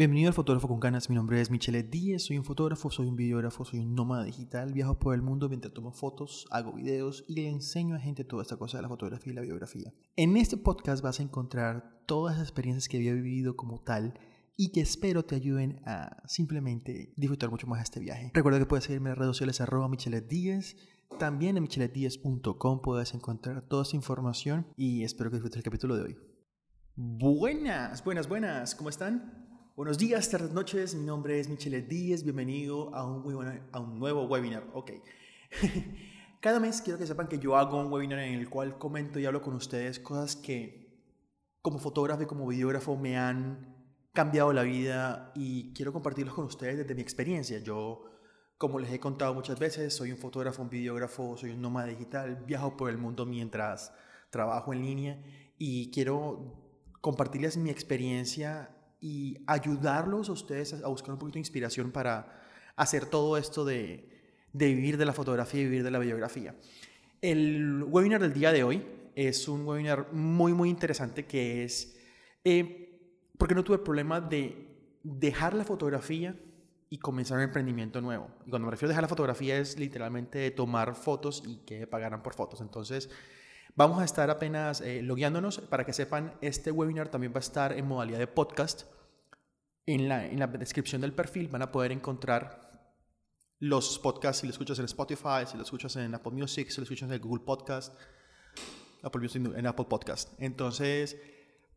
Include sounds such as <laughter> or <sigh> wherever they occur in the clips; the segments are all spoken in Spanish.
Bienvenido al Fotógrafo con Ganas, mi nombre es Michele Díez, soy un fotógrafo, soy un videógrafo, soy un nómada digital, viajo por el mundo mientras tomo fotos, hago videos y le enseño a gente toda esta cosa de la fotografía y la biografía. En este podcast vas a encontrar todas las experiencias que había vivido como tal y que espero te ayuden a simplemente disfrutar mucho más este viaje. Recuerda que puedes seguirme en las redes sociales arroba Díez, también en micheletdiez.com puedes encontrar toda esa información y espero que disfrutes el capítulo de hoy. Buenas, buenas, buenas, ¿cómo están? Buenos días, tardes, noches. Mi nombre es Michele Díez. Bienvenido a un, a un nuevo webinar. Ok. <laughs> Cada mes quiero que sepan que yo hago un webinar en el cual comento y hablo con ustedes cosas que como fotógrafo y como videógrafo me han cambiado la vida y quiero compartirlos con ustedes desde mi experiencia. Yo, como les he contado muchas veces, soy un fotógrafo, un videógrafo, soy un nómada digital, viajo por el mundo mientras trabajo en línea y quiero compartirles mi experiencia y ayudarlos a ustedes a buscar un poquito de inspiración para hacer todo esto de, de vivir de la fotografía y vivir de la biografía. El webinar del día de hoy es un webinar muy, muy interesante que es, eh, porque no tuve el problema de dejar la fotografía y comenzar un emprendimiento nuevo. Y cuando me refiero a dejar la fotografía es literalmente tomar fotos y que pagaran por fotos. Entonces, Vamos a estar apenas eh, logueándonos. Para que sepan, este webinar también va a estar en modalidad de podcast. En la, en la descripción del perfil van a poder encontrar los podcasts si lo escuchas en Spotify, si lo escuchas en Apple Music, si lo escuchas en Google Podcast, Apple Music, en Apple Podcast. Entonces,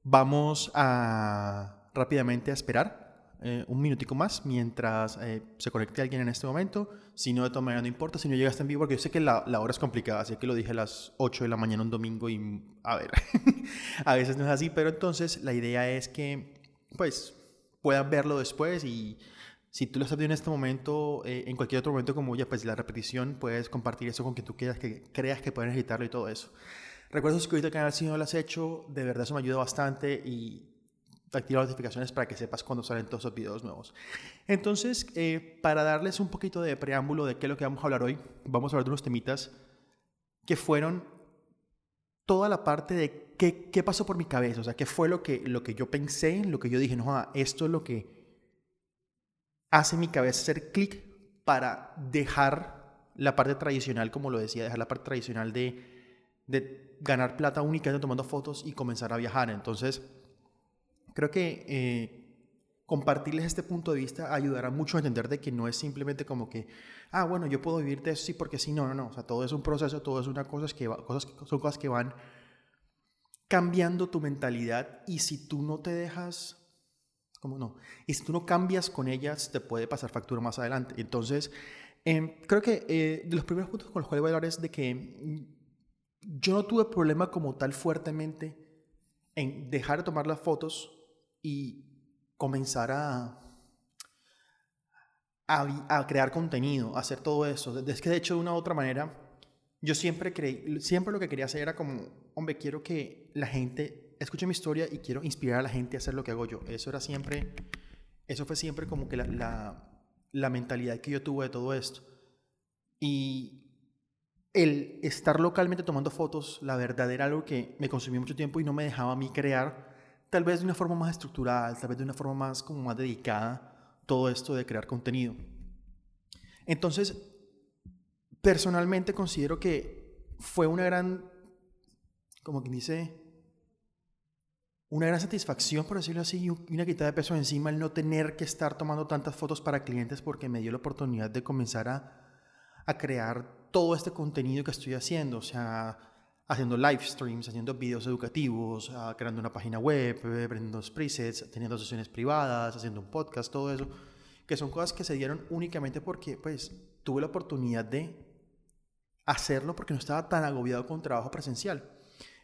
vamos a rápidamente a esperar eh, un minutico más mientras eh, se conecte alguien en este momento. Si no, de todas maneras no importa. Si no llegaste en vivo, porque yo sé que la, la, hora es complicada, así que lo dije a las 8 de la mañana un domingo y a ver, <laughs> a veces no es así, pero entonces la idea es que pues puedan verlo después y si tú lo estás viendo en este momento, eh, en cualquier otro momento como ya pues la repetición, puedes compartir eso con quien tú quieras, que creas que pueden editarlo y todo eso. Recuerda suscribirte al canal si no lo has hecho, de verdad eso me ayuda bastante y activa las notificaciones para que sepas cuando salen todos los videos nuevos. Entonces, eh, para darles un poquito de preámbulo de qué es lo que vamos a hablar hoy, vamos a hablar de unos temitas que fueron toda la parte de qué, qué pasó por mi cabeza, o sea, qué fue lo que, lo que yo pensé, lo que yo dije, no, esto es lo que hace mi cabeza hacer clic para dejar la parte tradicional, como lo decía, dejar la parte tradicional de, de ganar plata únicamente tomando fotos y comenzar a viajar. Entonces, Creo que eh, compartirles este punto de vista ayudará mucho a entender de que no es simplemente como que, ah, bueno, yo puedo vivir de eso sí porque sí, no, no, no. O sea, todo es un proceso, todo es una cosa que, cosas, son cosas que van cambiando tu mentalidad y si tú no te dejas, ¿cómo no? Y si tú no cambias con ellas, te puede pasar factura más adelante. Entonces, em, creo que eh, de los primeros puntos con los cuales voy a hablar es de que mm, yo no tuve problema como tal fuertemente en dejar de tomar las fotos y comenzar a, a, crear contenido, a hacer todo eso. Es que de hecho de una u otra manera, yo siempre creí, siempre lo que quería hacer era como, hombre, quiero que la gente escuche mi historia y quiero inspirar a la gente a hacer lo que hago yo. Eso era siempre, eso fue siempre como que la, la, la mentalidad que yo tuve de todo esto. Y el estar localmente tomando fotos, la verdad era algo que me consumía mucho tiempo y no me dejaba a mí crear tal vez de una forma más estructural, tal vez de una forma más como más dedicada, todo esto de crear contenido. Entonces, personalmente considero que fue una gran, como quien dice, una gran satisfacción, por decirlo así, y una quitada de peso encima el no tener que estar tomando tantas fotos para clientes porque me dio la oportunidad de comenzar a, a crear todo este contenido que estoy haciendo. O sea, haciendo live streams, haciendo videos educativos, ah, creando una página web, aprendiendo presets, teniendo sesiones privadas, haciendo un podcast, todo eso, que son cosas que se dieron únicamente porque pues tuve la oportunidad de hacerlo porque no estaba tan agobiado con trabajo presencial.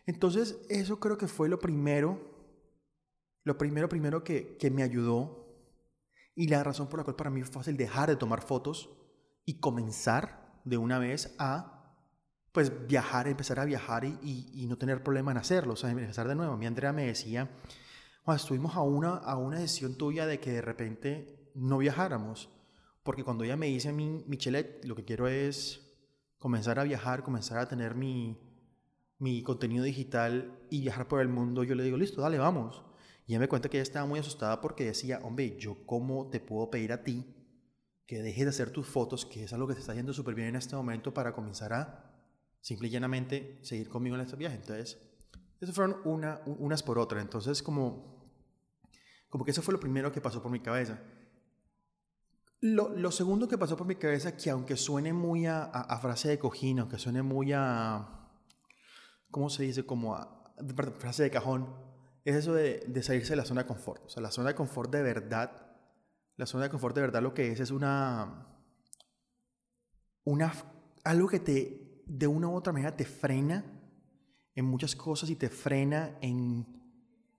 Entonces, eso creo que fue lo primero, lo primero, primero que, que me ayudó y la razón por la cual para mí fue fácil dejar de tomar fotos y comenzar de una vez a pues viajar, empezar a viajar y, y, no tener problema en hacerlo, o sea, empezar de nuevo. Mi Andrea me decía, estuvimos a una, a una decisión tuya de que de repente no viajáramos, porque cuando ella me dice a mí, Michelet, lo que quiero es comenzar a viajar, comenzar a tener mi, mi contenido digital y viajar por el mundo, yo le digo, listo, dale, vamos. Y ella me cuenta que ella estaba muy asustada porque decía, hombre, yo cómo te puedo pedir a ti que dejes de hacer tus fotos, que es algo que te está yendo súper bien en este momento para comenzar a simple y llanamente seguir conmigo en este viaje. Entonces, eso fueron una, unas por otras. Entonces, como, como que eso fue lo primero que pasó por mi cabeza. Lo, lo segundo que pasó por mi cabeza, que aunque suene muy a, a, frase de cojín, aunque suene muy a, ¿cómo se dice? Como a, frase de cajón, es eso de, de salirse de la zona de confort. O sea, la zona de confort de verdad la zona de confort de verdad lo que es es una, una algo que te de una u otra manera te frena en muchas cosas y te frena en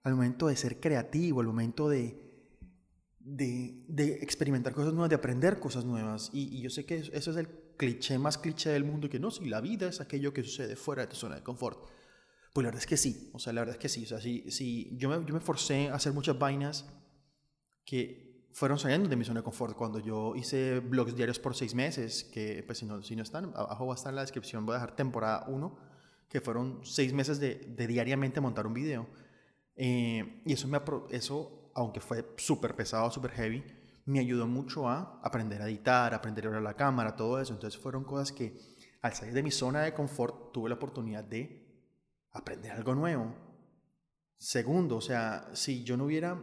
al momento de ser creativo, al momento de, de, experimentar cosas nuevas, de aprender cosas nuevas. Y, y, yo sé que eso es el cliché más cliché del mundo, que no, si la vida es aquello que sucede fuera de tu zona de confort. Pues la verdad es que sí, o sea, la verdad es que sí. O sea, si, si yo, me, yo me forcé a hacer muchas vainas que fueron saliendo de mi zona de confort. Cuando yo hice blogs diarios por seis meses, que pues si no, si no están, abajo va a estar en la descripción, voy a dejar temporada 1, que fueron seis meses de, de diariamente montar un video. Eh, y eso, me, eso, aunque fue súper pesado, súper heavy, me ayudó mucho a aprender a editar, aprender a ver la cámara, todo eso. Entonces fueron cosas que al salir de mi zona de confort tuve la oportunidad de aprender algo nuevo. Segundo, o sea, si yo no hubiera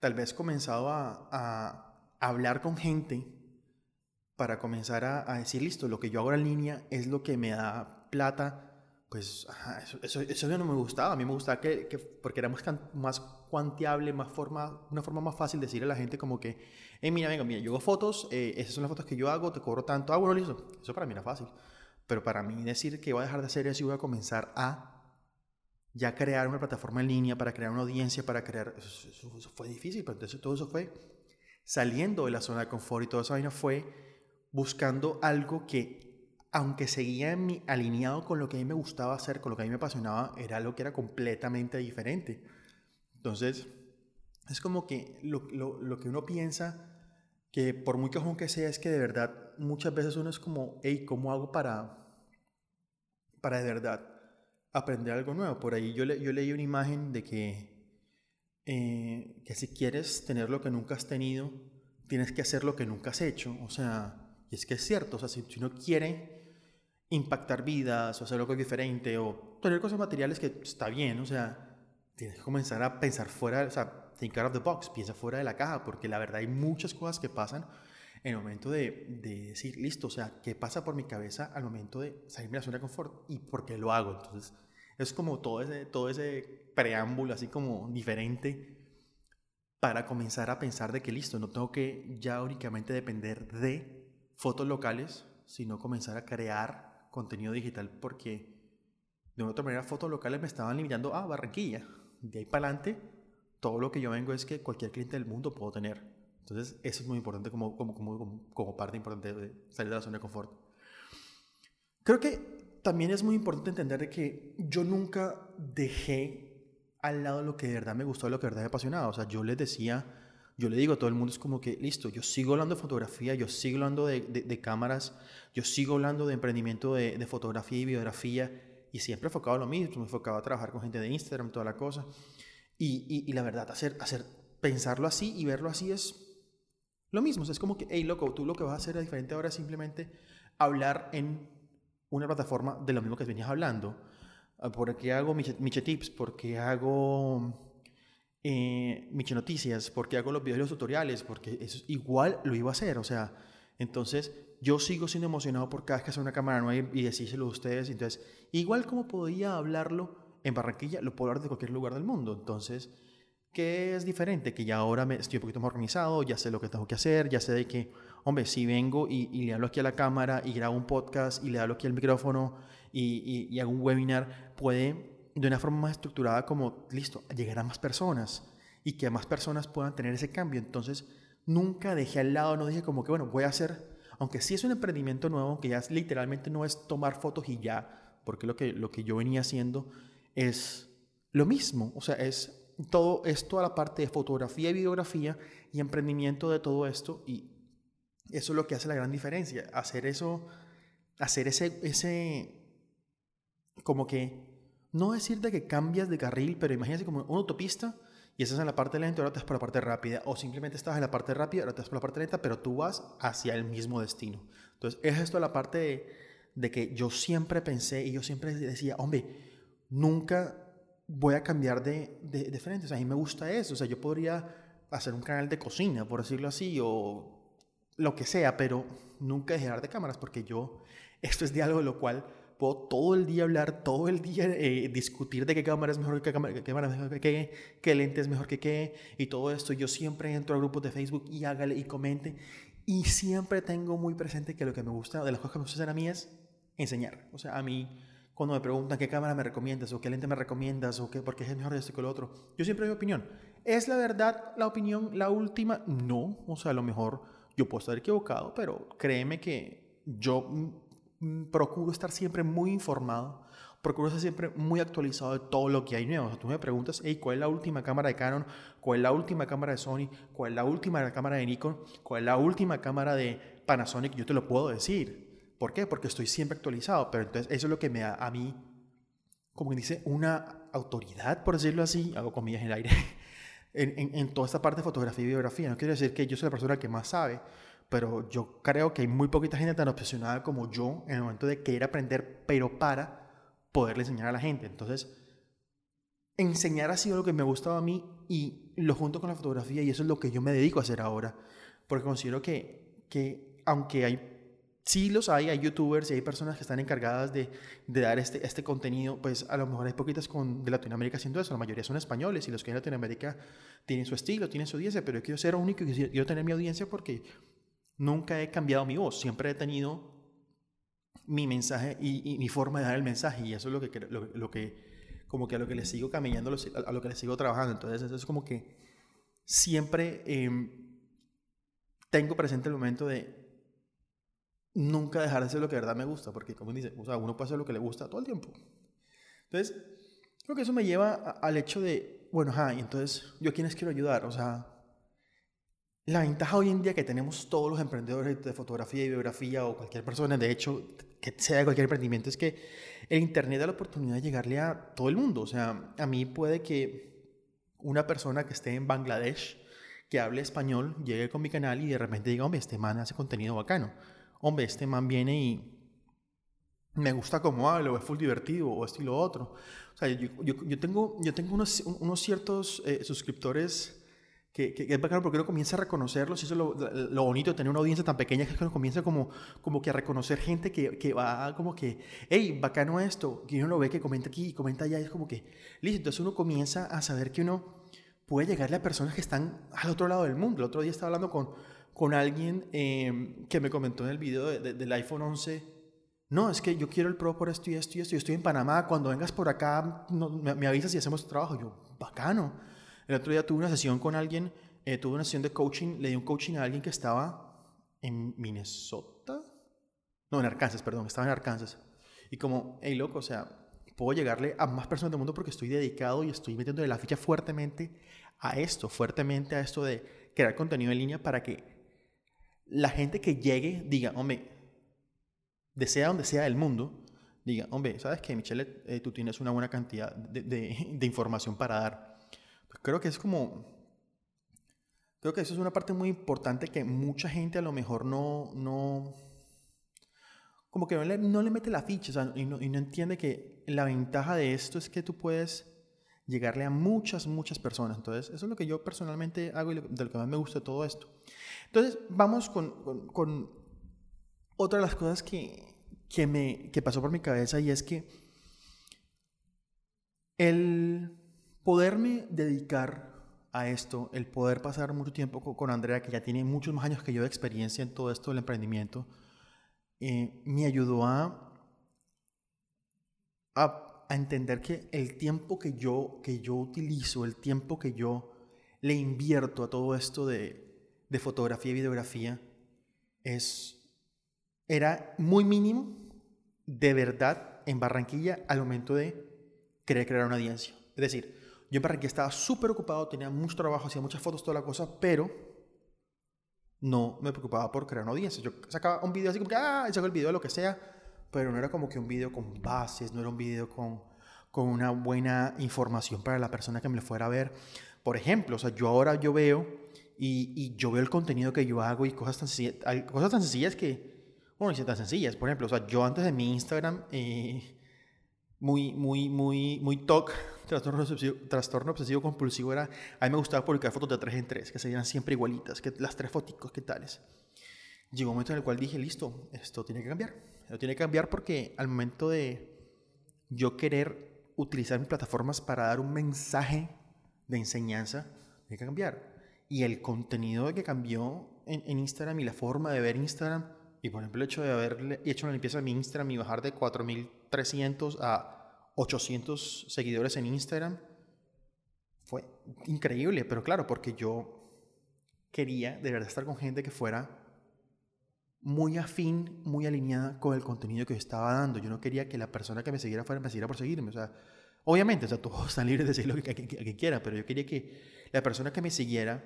tal vez comenzado a, hablar con gente para comenzar a, decir, listo, lo que yo hago en línea es lo que me da plata, pues eso, eso, no me gustaba. A mí me gustaba que, que porque era más, más cuantiable, más forma, una forma más fácil de decirle a la gente como que, hey, mira, venga, mira, yo hago fotos, eh, esas son las fotos que yo hago, te cobro tanto, ah, bueno, listo. Eso para mí era fácil. Pero para mí decir que voy a dejar de hacer eso y voy a comenzar a ya crear una plataforma en línea, para crear una audiencia, para crear... Eso, fue difícil, pero entonces todo eso fue saliendo de la zona de confort y toda esa vaina fue buscando algo que, aunque seguía en mi, alineado con lo que a mí me gustaba hacer, con lo que a mí me apasionaba, era algo que era completamente diferente. Entonces, es como que lo, lo, lo que uno piensa, que por muy cajón que sea, es que de verdad muchas veces uno es como, hey, ¿cómo hago para, para de verdad aprender algo nuevo. Por ahí yo, le, yo leí una imagen de que, eh, que si quieres tener lo que nunca has tenido, tienes que hacer lo que nunca has hecho. O sea, y es que es cierto, o sea, si, si uno quiere impactar vidas o hacer algo diferente o tener cosas materiales que está bien, o sea, tienes que comenzar a pensar fuera, o sea, think out of the box, piensa fuera de la caja, porque la verdad hay muchas cosas que pasan en el momento de, de, decir, listo, o sea, ¿qué pasa por mi cabeza al momento de salirme de la zona de confort y por qué lo hago? Entonces, es como todo ese, todo ese preámbulo así como diferente para comenzar a pensar de que listo, no tengo que ya únicamente depender de fotos locales, sino comenzar a crear contenido digital porque de una otra manera fotos locales me estaban limitando a Barranquilla. De ahí para adelante, todo lo que yo vengo es que cualquier cliente del mundo puedo tener. Entonces, eso es muy importante como, como, como, como parte importante de salir de la zona de confort. Creo que también es muy importante entender que yo nunca dejé al lado lo que de verdad me gustó, lo que de verdad me apasionaba. O sea, yo les decía, yo le digo a todo el mundo, es como que, listo, yo sigo hablando de fotografía, yo sigo hablando de, de, cámaras, yo sigo hablando de emprendimiento de, de, fotografía y videografía, y siempre enfocado a lo mismo, me enfocaba a trabajar con gente de Instagram, toda la cosa. Y, y, y, la verdad, hacer, hacer, pensarlo así y verlo así es lo mismo. O sea, es como que, hey, loco, tú lo que vas a hacer es diferente ahora es simplemente hablar en una plataforma de lo mismo que venías hablando. Ah, ¿Por qué hago Miche, Tips? ¿Por qué hago eh, Miche Noticias? ¿Por qué hago los videos los tutoriales? Porque eso igual lo iba a hacer. O sea, entonces yo sigo siendo emocionado por cada vez que hace una cámara nueva y, decírselo a ustedes. Entonces, igual como podía hablarlo en Barranquilla, lo puedo hablar de cualquier lugar del mundo. Entonces, ¿qué es diferente? Que ya ahora me, estoy un poquito más organizado, ya sé lo que tengo que hacer, ya sé de que hombre, si vengo y, le hablo aquí a la cámara y grabo un podcast y le hablo aquí al micrófono y, y, hago un webinar, puede de una forma más estructurada como, listo, llegar a más personas y que más personas puedan tener ese cambio. Entonces, nunca dejé al lado, no dije como que, bueno, voy a hacer, aunque sí es un emprendimiento nuevo, que ya literalmente no es tomar fotos y ya, porque lo que, lo que yo venía haciendo es lo mismo, o sea, es todo, es toda la parte de fotografía y videografía y emprendimiento de todo esto y eso es lo que hace la gran diferencia. Hacer eso, hacer ese, ese, como que, no decirte que cambias de carril, pero imagínate como una autopista y estás en la parte lenta, ahora vas por la parte rápida, o simplemente estás en la parte rápida, ahora vas por la parte lenta, pero tú vas hacia el mismo destino. Entonces, es esto la parte de que yo siempre pensé y yo siempre decía, hombre, nunca voy a cambiar de, de, frente, o a mí me gusta eso, o sea, yo podría hacer un canal de cocina, por decirlo así, o lo que sea, pero nunca dejar de cámaras, porque yo, <laughs> esto es de lo cual puedo todo el día hablar, todo el día eh, discutir de qué cámara es mejor, cámara, qué cámara es mejor que qué, qué lente es mejor que qué, y todo esto. Yo siempre entro a grupos de Facebook y hágale y comente. Y siempre tengo muy presente que lo que me gusta, de las cosas que me gusta hacer a mí es enseñar. O sea, a mí, cuando me preguntan qué cámara me recomiendas, o qué lente me recomiendas, o qué, por qué es mejor esto que lo otro, yo siempre doy opinión. ¿Es la verdad la opinión la última? No. O sea, a lo mejor yo puedo estar equivocado, pero créeme que yo Mm, procuro estar siempre muy informado, procuro estar siempre muy actualizado de todo lo que hay nuevo. O sea, tú me preguntas, hey, ¿cuál es la última cámara de Canon? ¿Cuál es la última cámara de Sony? ¿Cuál es la última cámara de Nikon? ¿Cuál es la última cámara de Panasonic? Yo te lo puedo decir. ¿Por qué? Porque estoy siempre actualizado. Pero entonces eso es lo que me da a mí, como dice, una autoridad, por decirlo así, hago comillas en el aire, <laughs> en, en toda esta parte de fotografía y biografía. No quiero decir que yo soy la persona que más sabe, pero yo creo que hay muy poquita gente tan obsesionada como yo en el momento de querer aprender, pero para poderle enseñar a la gente. Entonces, enseñar ha sido lo que me ha gustado a mí y lo junto con la fotografía y eso es lo que yo me dedico a hacer ahora, porque considero que, que aunque hay, sí los hay, hay youtubers y hay personas que están encargadas de, de dar este, este contenido, pues a lo mejor hay poquitas con, de Latinoamérica haciendo eso, la mayoría son españoles y los que en Latinoamérica tienen su estilo, tienen su audiencia, pero yo quiero ser único y quiero tener mi audiencia porque Nunca he cambiado mi voz, siempre he tenido mi mensaje y, mi forma de dar el mensaje y eso es lo que, lo, que como que a lo que le sigo caminando, a lo que le sigo trabajando. Entonces eso es como que siempre em, tengo presente el momento de nunca dejar de hacer lo que de verdad me gusta, porque como dice, o sea, uno puede hacer lo que le gusta todo el tiempo. Entonces, creo que eso me lleva al hecho de, bueno, ajá, entonces, ¿yo a quiénes quiero ayudar? O sea, la ventaja hoy en día que tenemos todos los emprendedores de fotografía y biografía o cualquier persona, de hecho, que sea cualquier emprendimiento, es que el Internet da la oportunidad de llegarle a todo el mundo. O sea, a mí puede que una persona que esté en Bangladesh, que hable español, llegue con mi canal y de repente diga, hombre, este man hace contenido bacano. Hombre, este man viene y me gusta cómo habla, o es full divertido, o esto y lo otro. O sea, yo, yo, tengo, yo tengo unos, unos ciertos eh, suscriptores que, que, es bacano porque uno comienza a reconocerlos y eso es lo, lo, bonito de tener una audiencia tan pequeña que uno comienza como, como que a reconocer gente que, que va como que, hey, bacano esto, que uno lo ve que comenta aquí y comenta allá, y es como que, listo, entonces uno comienza a saber que uno puede llegarle a personas que están al otro lado del mundo. El otro día estaba hablando con, con alguien eh, que me comentó en el video del iPhone 11, no, es que yo quiero el Pro por esto y esto y esto, yo estoy en Panamá, cuando vengas por acá me, me avisas y hacemos trabajo. Yo, bacano. El otro día tuve una sesión con alguien, eh, tuve una sesión de coaching, le di un coaching a alguien que estaba en Minnesota. No, en Arkansas, perdón, estaba en Arkansas. Y como, hey, loco, o sea, puedo llegarle a más personas del mundo porque estoy dedicado y estoy metiendo la ficha fuertemente a esto, fuertemente a esto de crear contenido en línea para que la gente que llegue diga, hombre, desea donde sea del mundo, diga, hombre, ¿sabes qué, Michelle? Eh, tú tienes una buena cantidad de, <laughs> información para dar creo que es como, creo que eso es una parte muy importante que mucha gente a lo mejor no, no, como que no le, no le mete la ficha o sea, y, no, y, no, entiende que la ventaja de esto es que tú puedes llegarle a muchas, muchas personas. Entonces, eso es lo que yo personalmente hago y de lo que más me gusta todo esto. Entonces, vamos con, otra de las cosas que, que, me, que pasó por mi cabeza y es que el poderme dedicar a esto, el poder pasar mucho tiempo con Andrea, que ya tiene muchos más años que yo de experiencia en todo esto del emprendimiento, eh, me ayudó a, a, entender que el tiempo que yo, que yo utilizo, el tiempo que yo le invierto a todo esto de, de fotografía y videografía, es, era muy mínimo de verdad en Barranquilla al momento de querer crear una audiencia. Es decir, yo en Barranquilla estaba súper ocupado, tenía mucho trabajo, hacía muchas fotos, toda la cosa, pero no me preocupaba por crear una audiencia. Yo sacaba un video así como que, ah, saco el video de lo que sea, pero no era como que un video con bases, no era un video con, con una buena información para la persona que me lo fuera a ver. por ejemplo, o sea, yo ahora yo veo y, y yo veo el contenido que yo hago y cosas tan, sencillas, cosas tan sencillas que, bueno, tan sencillas, por ejemplo, o sea, yo antes de mi Instagram, eh, muy, muy, muy, muy TOC, <laughs> trastorno obsesivo, trastorno obsesivo compulsivo, era, a mí me gustaba publicar fotos de tres en tres, que se vieran siempre igualitas, que las tres fotos, ¿qué tales? Llegó un momento en el cual dije, listo, esto tiene que cambiar. Esto tiene que cambiar porque al momento de yo querer utilizar mis plataformas para dar un mensaje de enseñanza, tiene que cambiar. Y el contenido que cambió en, Instagram y la forma de ver Instagram, y por ejemplo el hecho de haber hecho una limpieza en mi Instagram y bajar de 4.300 a 800 seguidores en Instagram, fue increíble, pero claro, porque yo quería de verdad estar con gente que fuera muy afín, muy alineada con el contenido que yo estaba dando. Yo no quería que la persona que me siguiera fuera me siguiera por seguirme. O sea, obviamente, o sea, todos están libres de decir lo que, que, quieran, pero yo quería que la persona que me siguiera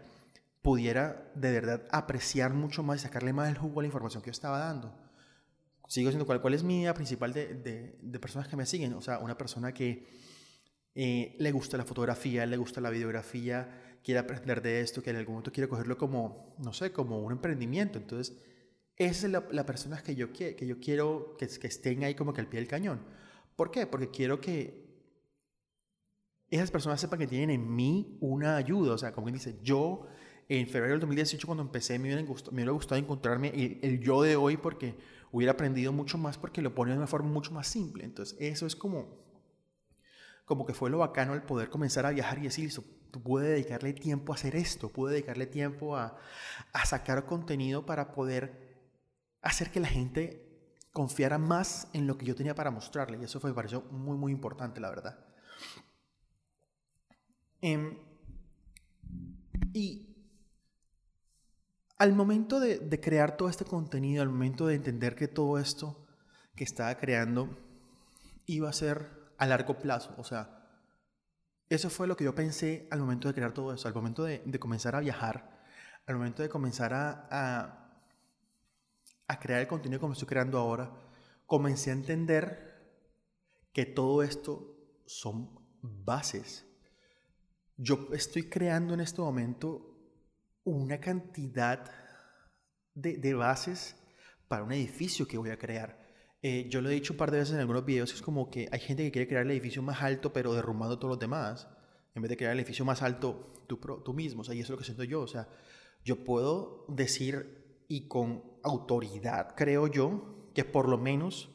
pudiera de verdad apreciar mucho más y sacarle más el jugo a la información que yo estaba dando. Sigo siendo cuál, cuál es mi idea principal de, de, personas que me siguen. O sea, una persona que eh, le gusta la fotografía, le gusta la videografía, quiere aprender de esto, que en algún momento quiere cogerlo como, no sé, como un emprendimiento. Entonces, esa es la, la persona que yo, que, que yo quiero que, que estén ahí como que al pie del cañón. ¿Por qué? Porque quiero que esas personas sepan que tienen en mí una ayuda. O sea, como quien dice, yo en febrero del 2018 cuando empecé me hubiera, gustado, me hubiera gustado encontrarme el, el, yo de hoy porque hubiera aprendido mucho más porque lo pone de una forma mucho más simple. Entonces, eso es como, como que fue lo bacano el poder comenzar a viajar y decir, tú puedes dedicarle tiempo a hacer esto, puedes dedicarle tiempo a, a sacar contenido para poder hacer que la gente confiara más en lo que yo tenía para mostrarle. Y eso fue, me pareció muy, muy importante, la verdad. Eh, y al momento de, de, crear todo este contenido, al momento de entender que todo esto que estaba creando iba a ser a largo plazo, o sea, eso fue lo que yo pensé al momento de crear todo eso, al momento de, de comenzar a viajar, al momento de comenzar a a crear el contenido como estoy creando ahora, comencé a entender que todo esto son bases. Yo estoy creando en este momento una cantidad de, de bases para un edificio que voy a crear. Eh, yo lo he dicho un par de veces en algunos videos, es como que hay gente que quiere crear el edificio más alto, pero derrumbando todos los demás, en vez de crear el edificio más alto tú, tú mismo. O sea, y eso es lo que siento yo. O sea, yo puedo decir y con autoridad, creo yo, que por lo menos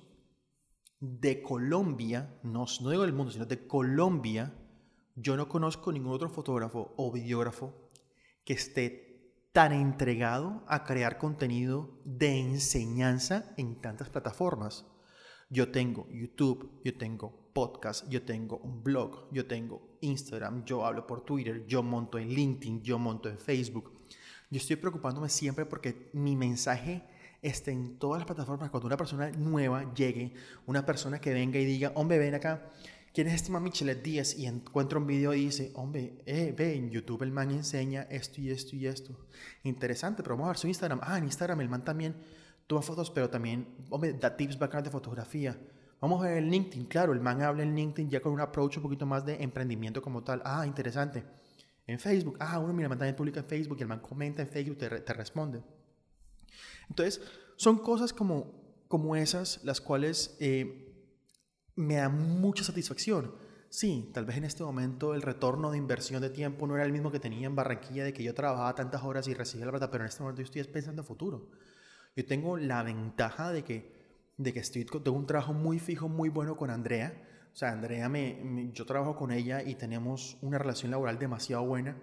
de Colombia, no, no digo del mundo, sino de Colombia, yo no conozco ningún otro fotógrafo o videógrafo que esté tan entregado a crear contenido de enseñanza en tantas plataformas. Yo tengo YouTube, yo tengo podcast, yo tengo un blog, yo tengo Instagram, yo hablo por Twitter, yo monto en LinkedIn, yo monto en Facebook. Yo estoy preocupándome siempre porque mi mensaje esté en todas las plataformas. Cuando una persona nueva llegue, una persona que venga y diga, hombre, ven acá, ¿quién es este man Michelet Díaz? Y encuentra un video y dice, hombre, eh, ve, en YouTube el man enseña esto y esto y esto. Interesante, pero vamos a ver su Instagram. Ah, en Instagram el man también toma fotos, pero también, hombre, da tips bacanas de fotografía. Vamos a ver el LinkedIn, claro, el man habla en LinkedIn ya con un approach un poquito más de emprendimiento como tal. Ah, interesante en Facebook. Ah, uno mira, también publica en Facebook y el man comenta en Facebook, te, te responde. Entonces, son cosas como, como esas las cuales eh, me dan mucha satisfacción. Sí, tal vez en este momento el retorno de inversión de tiempo no era el mismo que tenía en Barranquilla, de que yo trabajaba tantas horas y recibía la plata, pero en este momento yo estoy pensando en futuro. Yo tengo la ventaja de que, de que estoy, tengo un trabajo muy fijo, muy bueno con Andrea, o sea, Andrea, me, yo trabajo con ella y tenemos una relación laboral demasiado buena.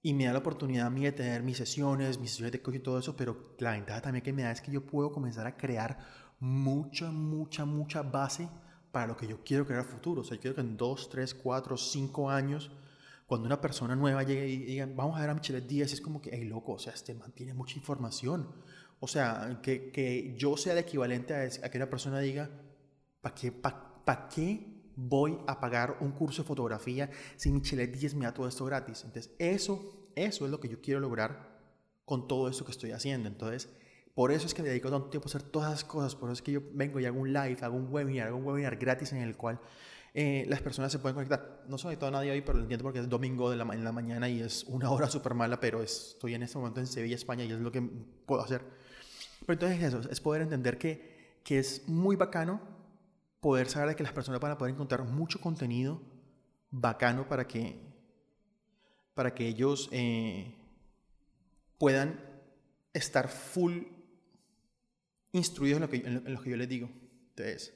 Y me da la oportunidad a mí de tener mis sesiones, mis sesiones de coach y todo eso, pero la ventaja también que me da es que yo puedo comenzar a crear mucha, mucha, mucha base para lo que yo quiero crear futuro. O sea, yo quiero que en dos, tres, cuatro, cinco años, cuando una persona nueva llegue y diga, vamos a ver a Michelet Díaz, es como que, hey, loco, o sea, este man tiene mucha información. O sea, que, que yo sea el equivalente a, que una persona diga, ¿para qué? Pa, ¿para qué voy a pagar un curso de fotografía si Michelet 10 me da todo esto gratis? Entonces, eso, eso es lo que yo quiero lograr con todo esto que estoy haciendo. Entonces, por eso es que me dedico tanto tiempo a hacer todas las cosas. Por eso es que yo vengo y hago un live, hago un webinar, hago un webinar gratis en el cual eh, las personas se pueden conectar. No ha conectado nadie hoy, pero lo entiendo porque es domingo de la, en la mañana y es una hora súper mala, pero estoy en este momento en Sevilla, España y es lo que puedo hacer. Pero entonces eso, es poder entender que, que es muy bacano poder saber que las personas van a poder encontrar mucho contenido bacano para que, para que ellos eh, puedan estar full instruidos en lo que, yo les digo. Entonces,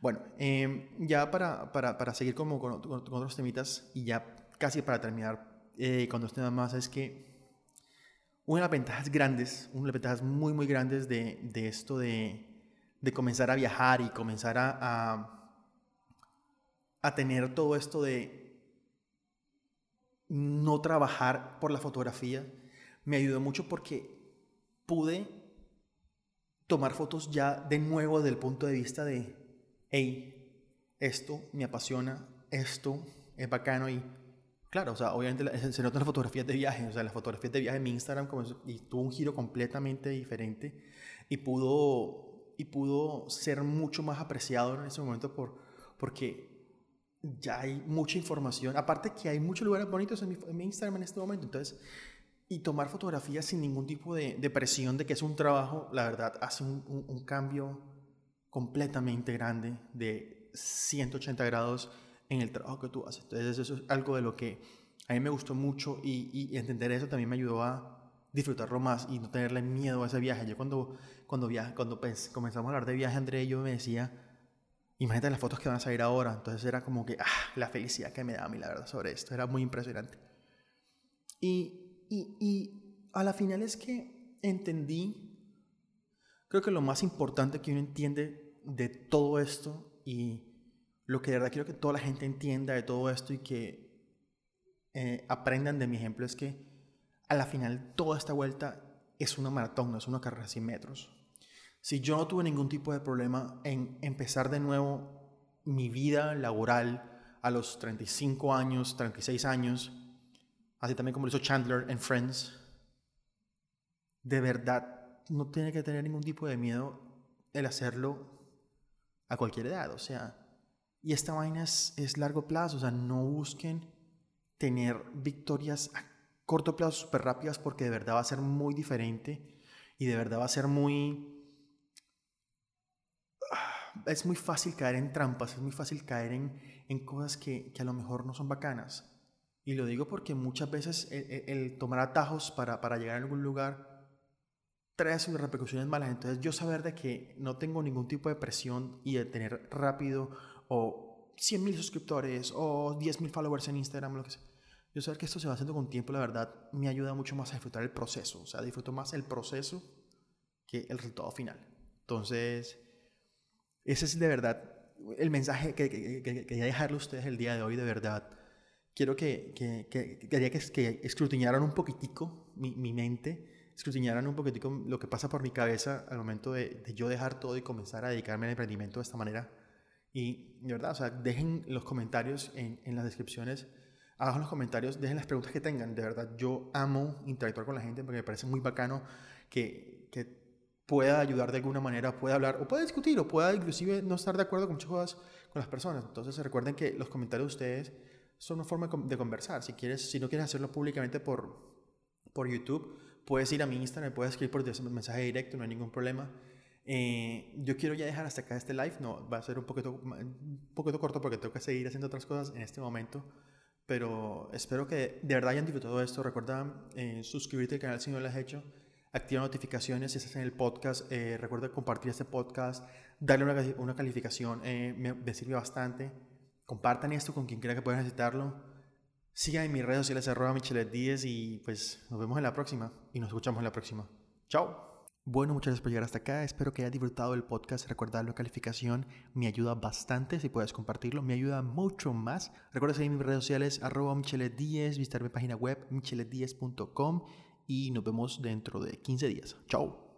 bueno, em, ya para, para, para, seguir como con, otros temitas y ya casi para terminar eh, con dos temas más, es que una de las ventajas grandes, una de las ventajas muy, muy grandes de, de esto de, de, comenzar a viajar y comenzar a, a, a tener todo esto de no trabajar por la fotografía, me ayudó mucho porque pude tomar fotos ya de nuevo desde el punto de vista de hey, esto me apasiona, esto es bacano y claro, o sea, obviamente <laughs> se notan las fotografías de viaje, o sea, las fotografías de viaje en mi Instagram y tuvo un giro completamente diferente y pudo, y pudo ser mucho más apreciado en ese momento por, porque ya hay mucha información, aparte que hay muchos lugares bonitos en mi, en mi Instagram en este momento, entonces y tomar fotografías sin ningún tipo de, de, presión de que es un trabajo, la verdad, hace un, un, un cambio completamente grande de 180 grados en el trabajo que tú haces. Entonces eso es algo de lo que a mí me gustó mucho y, entender eso también me ayudó a disfrutarlo más y no tenerle miedo a ese viaje. Yo cuando, cuando, viaje, cuando pues, comenzamos a hablar de viaje, André, yo me decía, imagínate las fotos que van a salir ahora. Entonces era como que, ah, la felicidad que me da a mí, la verdad, sobre esto. Era muy impresionante. Y, y, a la final es que entendí Creo que lo más importante que uno entiende de todo esto y lo que de verdad quiero que toda la gente entienda de todo esto y que eh, aprendan de mi ejemplo es que a la final toda esta vuelta es una maratón, no es una carrera de 100 metros. Si yo no tuve ningún tipo de problema en empezar de nuevo mi vida laboral a los 35 años, 36 años, así también como lo hizo Chandler en Friends, de verdad no tiene que tener ningún tipo de miedo el hacerlo a cualquier edad, o sea, y esta vaina es, es largo plazo, o sea, no busquen tener victorias a corto plazo súper rápidas porque de verdad va a ser muy diferente y de verdad va a ser muy... Es muy fácil caer en trampas, es muy fácil caer en, en cosas que, que, a lo mejor no son bacanas. Y lo digo porque muchas veces el, el tomar atajos para, para llegar a algún lugar trae sus repercusiones malas. Entonces yo saber de que no tengo ningún tipo de presión y de tener rápido o 100 mil suscriptores o 10 mil followers en Instagram, lo que sea. Yo saber que esto se va haciendo con tiempo, la verdad, me ayuda mucho más a disfrutar el proceso. O sea, disfruto más el proceso que el resultado final. Entonces, ese es de verdad el mensaje que, quería dejarle a ustedes el día de hoy, de verdad. Quiero que, que, quería que, escrutinaran un poquitico mi, mi mente escudriñaran un poquitico lo que pasa por mi cabeza al momento de, yo dejar todo y comenzar a dedicarme al emprendimiento de esta manera. Y de verdad, o sea, dejen los comentarios en, en las descripciones, abajo en los comentarios, dejen las preguntas que tengan. De verdad, yo amo interactuar con la gente porque me parece muy bacano que, que pueda ayudar de alguna manera, pueda hablar o pueda discutir o pueda inclusive no estar de acuerdo con muchas cosas con las personas. Entonces recuerden que los comentarios de ustedes son una forma de conversar. Si, quieres, si no quieres hacerlo públicamente por, por YouTube, puedes ir a mi Instagram, puedes escribir por mensaje directo, no hay ningún problema. Eh, yo quiero ya dejar hasta acá este live, no, va a ser un poquito, un poquito corto porque tengo que seguir haciendo otras cosas en este momento, pero espero que de verdad hayan disfrutado esto. Recuerda eh, suscribirte al canal si no lo has hecho, activa notificaciones si estás en el podcast, eh, recuerda compartir este podcast, darle una, una calificación, me, me, sirve bastante. Compartan esto con quien crea que pueda necesitarlo. Sigan en mis redes sociales arroba Michelet 10 y pues nos vemos en la próxima y nos escuchamos en la próxima. Chao. Bueno, muchas gracias por llegar hasta acá. Espero que hayas disfrutado del podcast. Recuerda la calificación me ayuda bastante. Si puedes compartirlo, me ayuda mucho más. Recuerda seguir mis redes sociales arroba Michelet 10, visitar mi página web michelet10.com y nos vemos dentro de 15 días. Chao.